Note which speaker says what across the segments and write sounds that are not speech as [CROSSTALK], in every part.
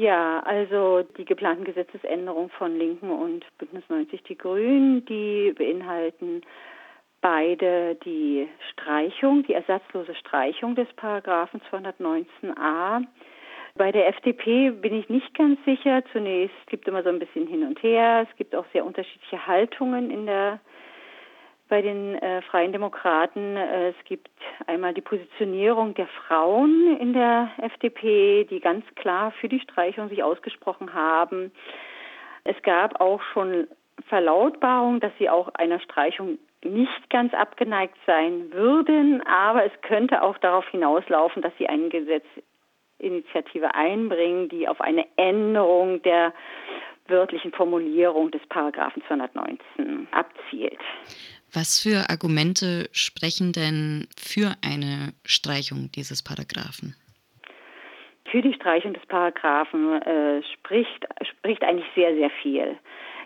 Speaker 1: Ja, also die geplanten Gesetzesänderungen von Linken und Bündnis 90 Die Grünen, die beinhalten beide die Streichung, die ersatzlose Streichung des Paragraphen 219a. Bei der FDP bin ich nicht ganz sicher. Zunächst gibt es immer so ein bisschen hin und her. Es gibt auch sehr unterschiedliche Haltungen in der bei den äh, Freien Demokraten. Äh, es gibt einmal die Positionierung der Frauen in der FDP, die ganz klar für die Streichung sich ausgesprochen haben. Es gab auch schon Verlautbarung, dass sie auch einer Streichung nicht ganz abgeneigt sein würden, aber es könnte auch darauf hinauslaufen, dass sie eine Gesetzinitiative einbringen, die auf eine Änderung der wörtlichen Formulierung des Paragraphen 219 abzielt.
Speaker 2: Was für Argumente sprechen denn für eine Streichung dieses Paragraphen?
Speaker 1: Für die Streichung des Paragraphen äh, spricht, spricht eigentlich sehr, sehr viel.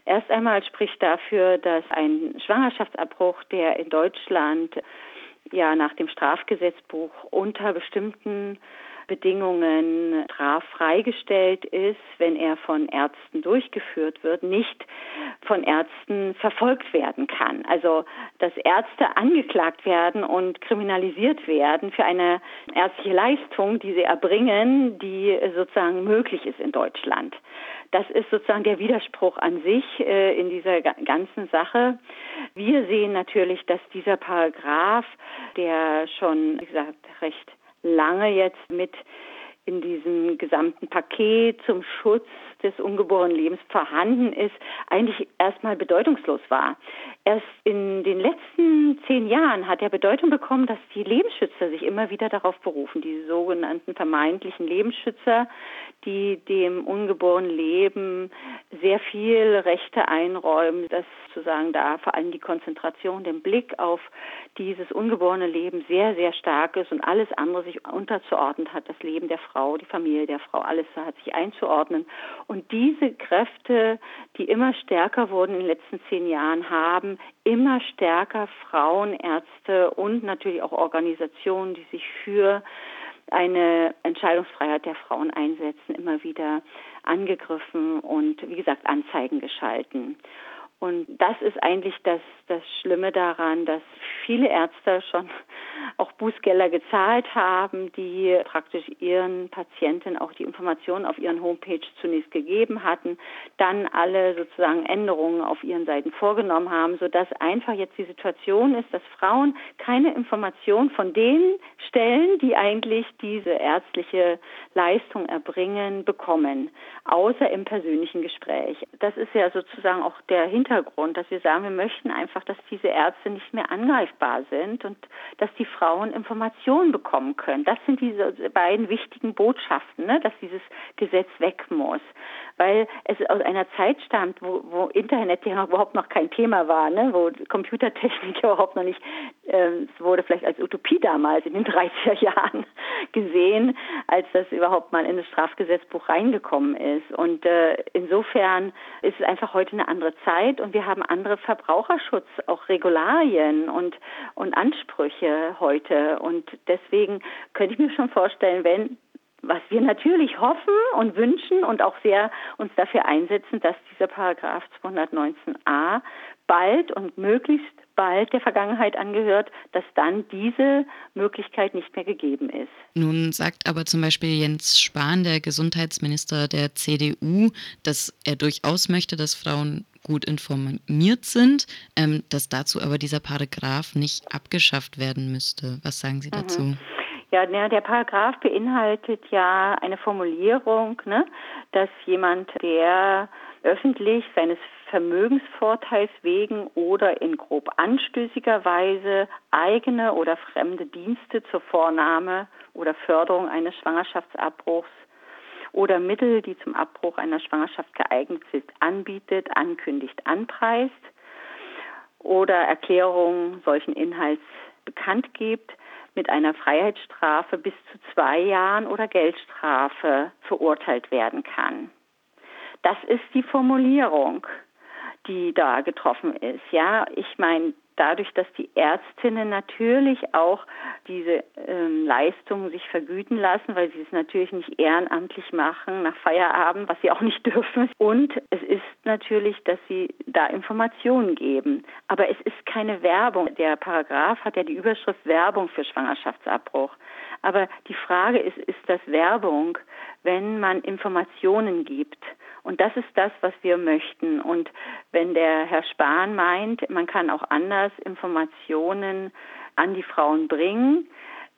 Speaker 1: Erst einmal spricht dafür, dass ein Schwangerschaftsabbruch, der in Deutschland ja nach dem Strafgesetzbuch unter bestimmten Bedingungen straffreigestellt ist, wenn er von Ärzten durchgeführt wird, nicht von Ärzten verfolgt werden kann. Also, dass Ärzte angeklagt werden und kriminalisiert werden für eine ärztliche Leistung, die sie erbringen, die sozusagen möglich ist in Deutschland. Das ist sozusagen der Widerspruch an sich äh, in dieser ganzen Sache. Wir sehen natürlich, dass dieser Paragraph, der schon, wie gesagt, recht lange jetzt mit in diesem gesamten Paket zum Schutz des ungeborenen Lebens vorhanden ist, eigentlich erstmal bedeutungslos war. Erst in den letzten zehn Jahren hat er Bedeutung bekommen, dass die Lebensschützer sich immer wieder darauf berufen, diese sogenannten vermeintlichen Lebensschützer, die dem ungeborenen Leben sehr viel Rechte einräumen, dass sozusagen da vor allem die Konzentration, den Blick auf dieses ungeborene Leben sehr, sehr stark ist und alles andere sich unterzuordnen hat, das Leben der Frau, die Familie der Frau, alles hat sich einzuordnen. Und diese Kräfte, die immer stärker wurden in den letzten zehn Jahren, haben immer stärker Frauenärzte und natürlich auch Organisationen, die sich für eine Entscheidungsfreiheit der Frauen einsetzen, immer wieder angegriffen und wie gesagt Anzeigen geschalten. Und das ist eigentlich das, das Schlimme daran, dass viele Ärzte schon Bußgelder gezahlt haben, die praktisch ihren Patienten auch die Informationen auf ihren Homepage zunächst gegeben hatten, dann alle sozusagen Änderungen auf ihren Seiten vorgenommen haben, sodass einfach jetzt die Situation ist, dass Frauen keine Information von den Stellen, die eigentlich diese ärztliche Leistung erbringen, bekommen, außer im persönlichen Gespräch. Das ist ja sozusagen auch der Hintergrund, dass wir sagen, wir möchten einfach, dass diese Ärzte nicht mehr angreifbar sind und dass die Frauen Informationen bekommen können. Das sind diese beiden wichtigen Botschaften, ne? dass dieses Gesetz weg muss, weil es aus einer Zeit stammt, wo, wo Internet ja überhaupt noch kein Thema war, ne? wo Computertechnik [LAUGHS] überhaupt noch nicht, äh, es wurde vielleicht als Utopie damals in den [LAUGHS] 30er Jahren gesehen, als das überhaupt mal in das Strafgesetzbuch reingekommen ist. Und äh, insofern ist es einfach heute eine andere Zeit und wir haben andere Verbraucherschutz, auch Regularien und, und Ansprüche heute. Und deswegen könnte ich mir schon vorstellen, wenn was wir natürlich hoffen und wünschen und auch sehr uns dafür einsetzen, dass dieser Paragraph 219a bald und möglichst bald der Vergangenheit angehört, dass dann diese Möglichkeit nicht mehr gegeben ist.
Speaker 2: Nun sagt aber zum Beispiel Jens Spahn, der Gesundheitsminister der CDU, dass er durchaus möchte, dass Frauen gut informiert sind, ähm, dass dazu aber dieser Paragraph nicht abgeschafft werden müsste. Was sagen Sie dazu? Mhm.
Speaker 1: Ja, der Paragraph beinhaltet ja eine Formulierung, ne, dass jemand, der öffentlich seines Vermögensvorteils wegen oder in grob anstößiger Weise eigene oder fremde Dienste zur Vornahme oder Förderung eines Schwangerschaftsabbruchs oder Mittel, die zum Abbruch einer Schwangerschaft geeignet sind, anbietet, ankündigt, anpreist oder Erklärungen solchen Inhalts bekannt gibt, mit einer Freiheitsstrafe bis zu zwei Jahren oder Geldstrafe verurteilt werden kann. Das ist die Formulierung, die da getroffen ist. Ja, ich meine, dadurch, dass die Ärztinnen natürlich auch diese ähm, Leistungen sich vergüten lassen, weil sie es natürlich nicht ehrenamtlich machen nach Feierabend, was sie auch nicht [LAUGHS] dürfen. Und es ist natürlich, dass sie da Informationen geben. Aber es ist keine Werbung. Der Paragraph hat ja die Überschrift Werbung für Schwangerschaftsabbruch. Aber die Frage ist, ist das Werbung, wenn man Informationen gibt? Und das ist das, was wir möchten. Und wenn der Herr Spahn meint, man kann auch anders Informationen an die Frauen bringen,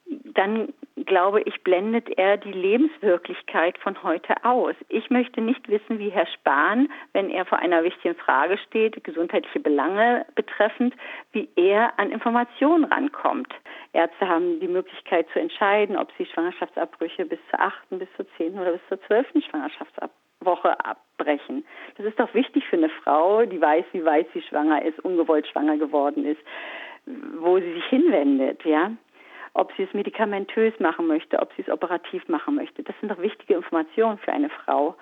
Speaker 1: dann glaube ich, blendet er die Lebenswirklichkeit von heute aus. Ich möchte nicht wissen, wie Herr Spahn, wenn er vor einer wichtigen Frage steht, gesundheitliche Belange betreffend, wie er an Informationen rankommt. Ärzte haben die Möglichkeit zu entscheiden, ob sie Schwangerschaftsabbrüche bis zur achten, bis zur zehnten oder bis zur zwölften Schwangerschaftswoche abbrechen. Das ist doch wichtig für eine Frau, die weiß, wie weit sie schwanger ist, ungewollt schwanger geworden ist, wo sie sich hinwendet, ja ob sie es medikamentös machen möchte, ob sie es operativ machen möchte. Das sind doch wichtige Informationen für eine Frau.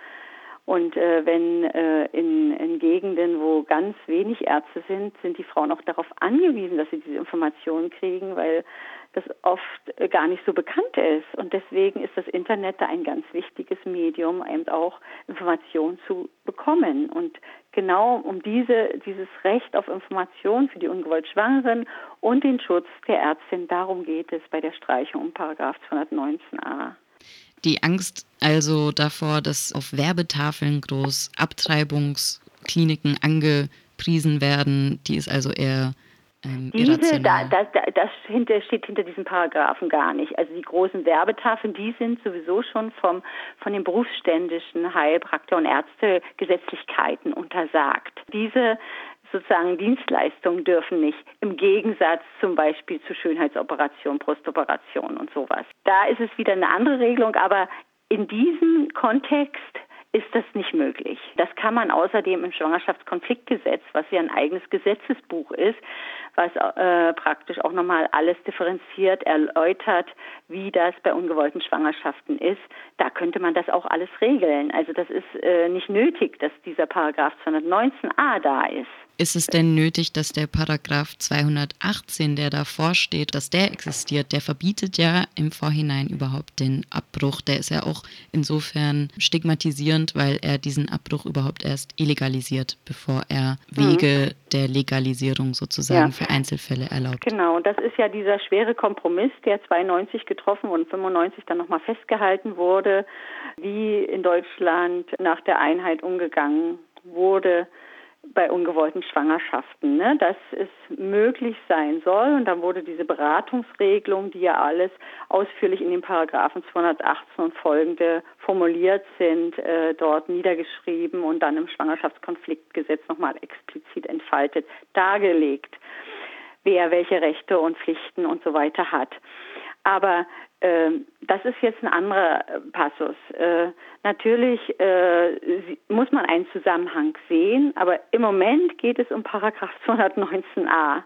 Speaker 1: Und äh, wenn äh, in, in Gegenden, wo ganz wenig Ärzte sind, sind die Frauen auch darauf angewiesen, dass sie diese Informationen kriegen, weil das oft äh, gar nicht so bekannt ist. Und deswegen ist das Internet da ein ganz wichtiges Medium, eben auch Informationen zu bekommen. Und genau um diese, dieses Recht auf Information für die ungewollt Schwangeren und den Schutz der Ärztin, darum geht es bei der Streichung um Paragraph 219a.
Speaker 2: Die Angst also davor, dass auf Werbetafeln groß Abtreibungskliniken angepriesen werden, die ist also eher ähm,
Speaker 1: Diese, da, da, das hinter, steht hinter diesen Paragraphen gar nicht. Also die großen Werbetafeln, die sind sowieso schon vom, von den berufsständischen Heilpraktiker und Ärztegesetzlichkeiten untersagt. Diese sozusagen Dienstleistungen dürfen nicht, im Gegensatz zum Beispiel zu Schönheitsoperationen, Brustoperationen und sowas. Da ist es wieder eine andere Regelung, aber in diesem Kontext ist das nicht möglich. Das kann man außerdem im Schwangerschaftskonfliktgesetz, was ja ein eigenes Gesetzesbuch ist, was äh, praktisch auch nochmal alles differenziert erläutert, wie das bei ungewollten Schwangerschaften ist. Da könnte man das auch alles regeln. Also das ist äh, nicht nötig, dass dieser Paragraph 219a da ist.
Speaker 2: Ist es denn nötig, dass der Paragraph 218, der davor steht, dass der existiert? Der verbietet ja im Vorhinein überhaupt den Abbruch. Der ist ja auch insofern stigmatisierend, weil er diesen Abbruch überhaupt erst illegalisiert, bevor er mhm. Wege mhm. der Legalisierung sozusagen ja. für Einzelfälle erlaubt.
Speaker 1: Genau, und das ist ja dieser schwere Kompromiss, der 92 getroffen und 95 dann nochmal festgehalten wurde, wie in Deutschland nach der Einheit umgegangen wurde bei ungewollten Schwangerschaften, ne, dass es möglich sein soll. Und dann wurde diese Beratungsregelung, die ja alles ausführlich in den Paragraphen 218 und folgende formuliert sind, äh, dort niedergeschrieben und dann im Schwangerschaftskonfliktgesetz nochmal explizit entfaltet, dargelegt, wer welche Rechte und Pflichten und so weiter hat. Aber das ist jetzt ein anderer äh, Passus. Äh, natürlich äh, muss man einen Zusammenhang sehen, aber im Moment geht es um Paragraph [LAUGHS] 219a.